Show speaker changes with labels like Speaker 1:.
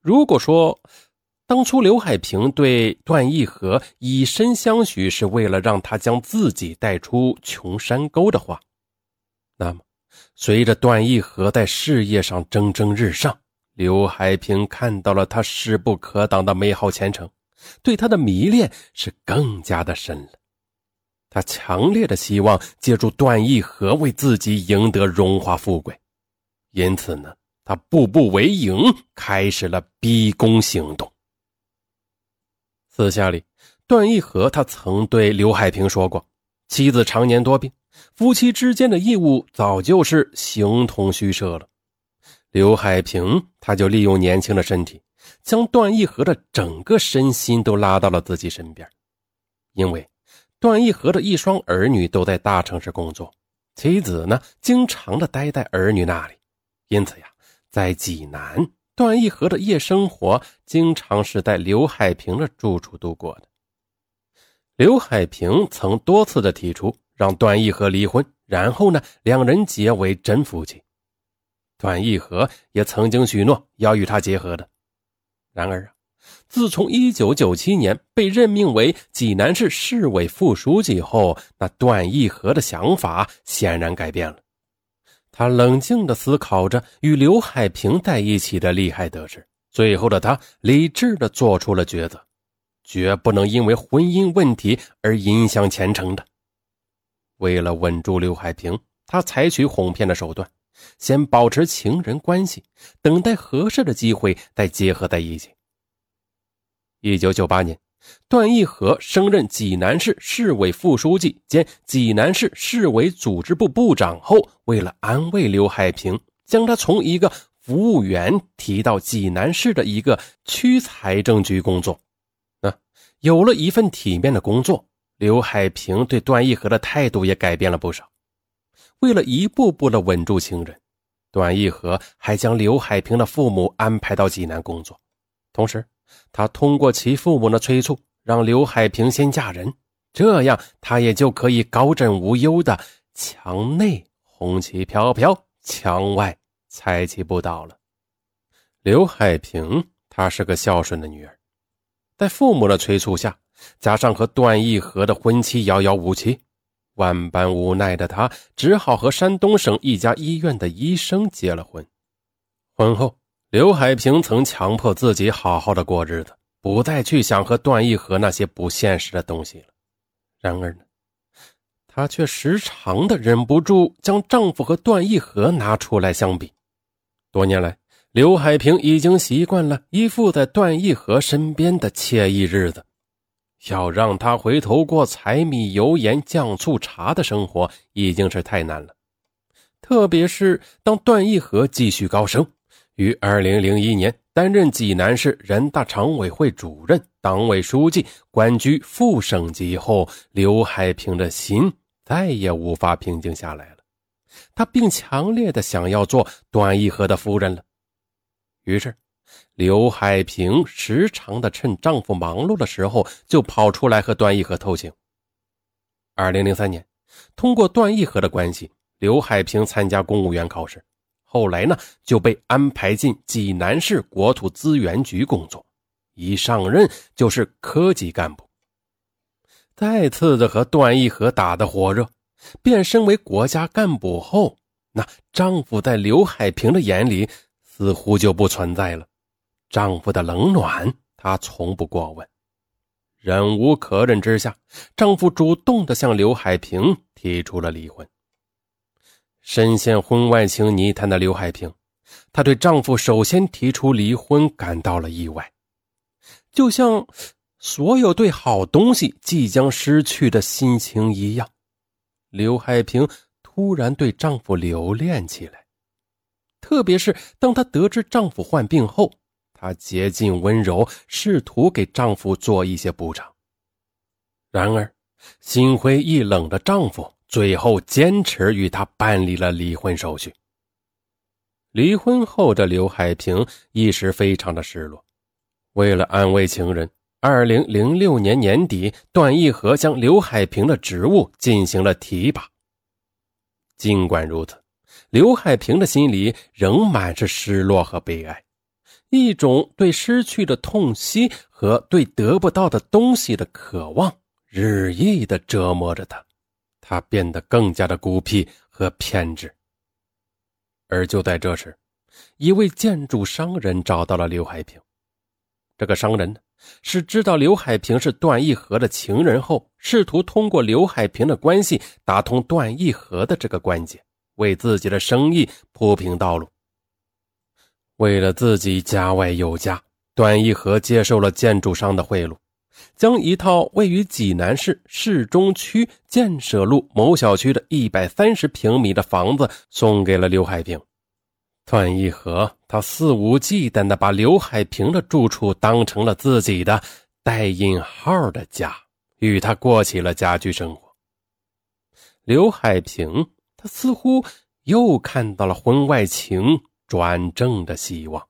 Speaker 1: 如果说当初刘海平对段义和以身相许是为了让他将自己带出穷山沟的话，那么随着段义和在事业上蒸蒸日上，刘海平看到了他势不可挡的美好前程，对他的迷恋是更加的深了。他强烈的希望借助段义和为自己赢得荣华富贵，因此呢，他步步为营，开始了逼宫行动。私下里，段义和他曾对刘海平说过，妻子常年多病，夫妻之间的义务早就是形同虚设了。刘海平他就利用年轻的身体，将段义和的整个身心都拉到了自己身边，因为段义和的一双儿女都在大城市工作，妻子呢经常的待在儿女那里，因此呀，在济南。段义和的夜生活经常是在刘海平的住处度过的。刘海平曾多次的提出让段义和离婚，然后呢，两人结为真夫妻。段义和也曾经许诺要与他结合的。然而啊，自从1997年被任命为济南市市委副书记后，那段义和的想法显然改变了。他冷静地思考着与刘海平在一起的利害得失，最后的他理智地做出了抉择，绝不能因为婚姻问题而影响前程的。为了稳住刘海平，他采取哄骗的手段，先保持情人关系，等待合适的机会再结合在一起。一九九八年。段义和升任济南市市委副书记兼济南市市委组织部部长后，为了安慰刘海平，将他从一个服务员提到济南市的一个区财政局工作。那有了一份体面的工作，刘海平对段义和的态度也改变了不少。为了一步步的稳住情人，段义和还将刘海平的父母安排到济南工作，同时。他通过其父母的催促，让刘海平先嫁人，这样他也就可以高枕无忧的墙内红旗飘飘，墙外彩旗不倒了。刘海平她是个孝顺的女儿，在父母的催促下，加上和段义和的婚期遥遥无期，万般无奈的她只好和山东省一家医院的医生结了婚。婚后。刘海平曾强迫自己好好的过日子，不再去想和段义和那些不现实的东西了。然而呢，她却时常的忍不住将丈夫和段义和拿出来相比。多年来，刘海平已经习惯了依附在段义和身边的惬意日子，要让他回头过柴米油盐酱醋茶的生活已经是太难了。特别是当段义和继续高升。于二零零一年担任济南市人大常委会主任、党委书记，官居副省级后，刘海平的心再也无法平静下来了。他并强烈的想要做段义和的夫人了。于是，刘海平时常的趁丈夫忙碌的时候，就跑出来和段义和偷情。二零零三年，通过段义和的关系，刘海平参加公务员考试。后来呢，就被安排进济南市国土资源局工作，一上任就是科级干部。再次的和段义和打得火热，变身为国家干部后，那丈夫在刘海平的眼里似乎就不存在了。丈夫的冷暖，她从不过问。忍无可忍之下，丈夫主动的向刘海平提出了离婚。深陷婚外情泥潭的刘海平，她对丈夫首先提出离婚感到了意外，就像所有对好东西即将失去的心情一样。刘海平突然对丈夫留恋起来，特别是当她得知丈夫患病后，她竭尽温柔，试图给丈夫做一些补偿。然而，心灰意冷的丈夫。最后坚持与他办理了离婚手续。离婚后的刘海平一时非常的失落，为了安慰情人，二零零六年年底，段义和将刘海平的职务进行了提拔。尽管如此，刘海平的心里仍满是失落和悲哀，一种对失去的痛惜和对得不到的东西的渴望，日益的折磨着他，他变得更加的孤僻和偏执。而就在这时，一位建筑商人找到了刘海平。这个商人呢，是知道刘海平是段义和的情人后，试图通过刘海平的关系打通段义和的这个关节，为自己的生意铺平道路。为了自己家外有家，段义和接受了建筑商的贿赂，将一套位于济南市市中区建设路某小区的一百三十平米的房子送给了刘海平。段义和他肆无忌惮地把刘海平的住处当成了自己的带引号的家，与他过起了家居生活。刘海平他似乎又看到了婚外情。转正的希望。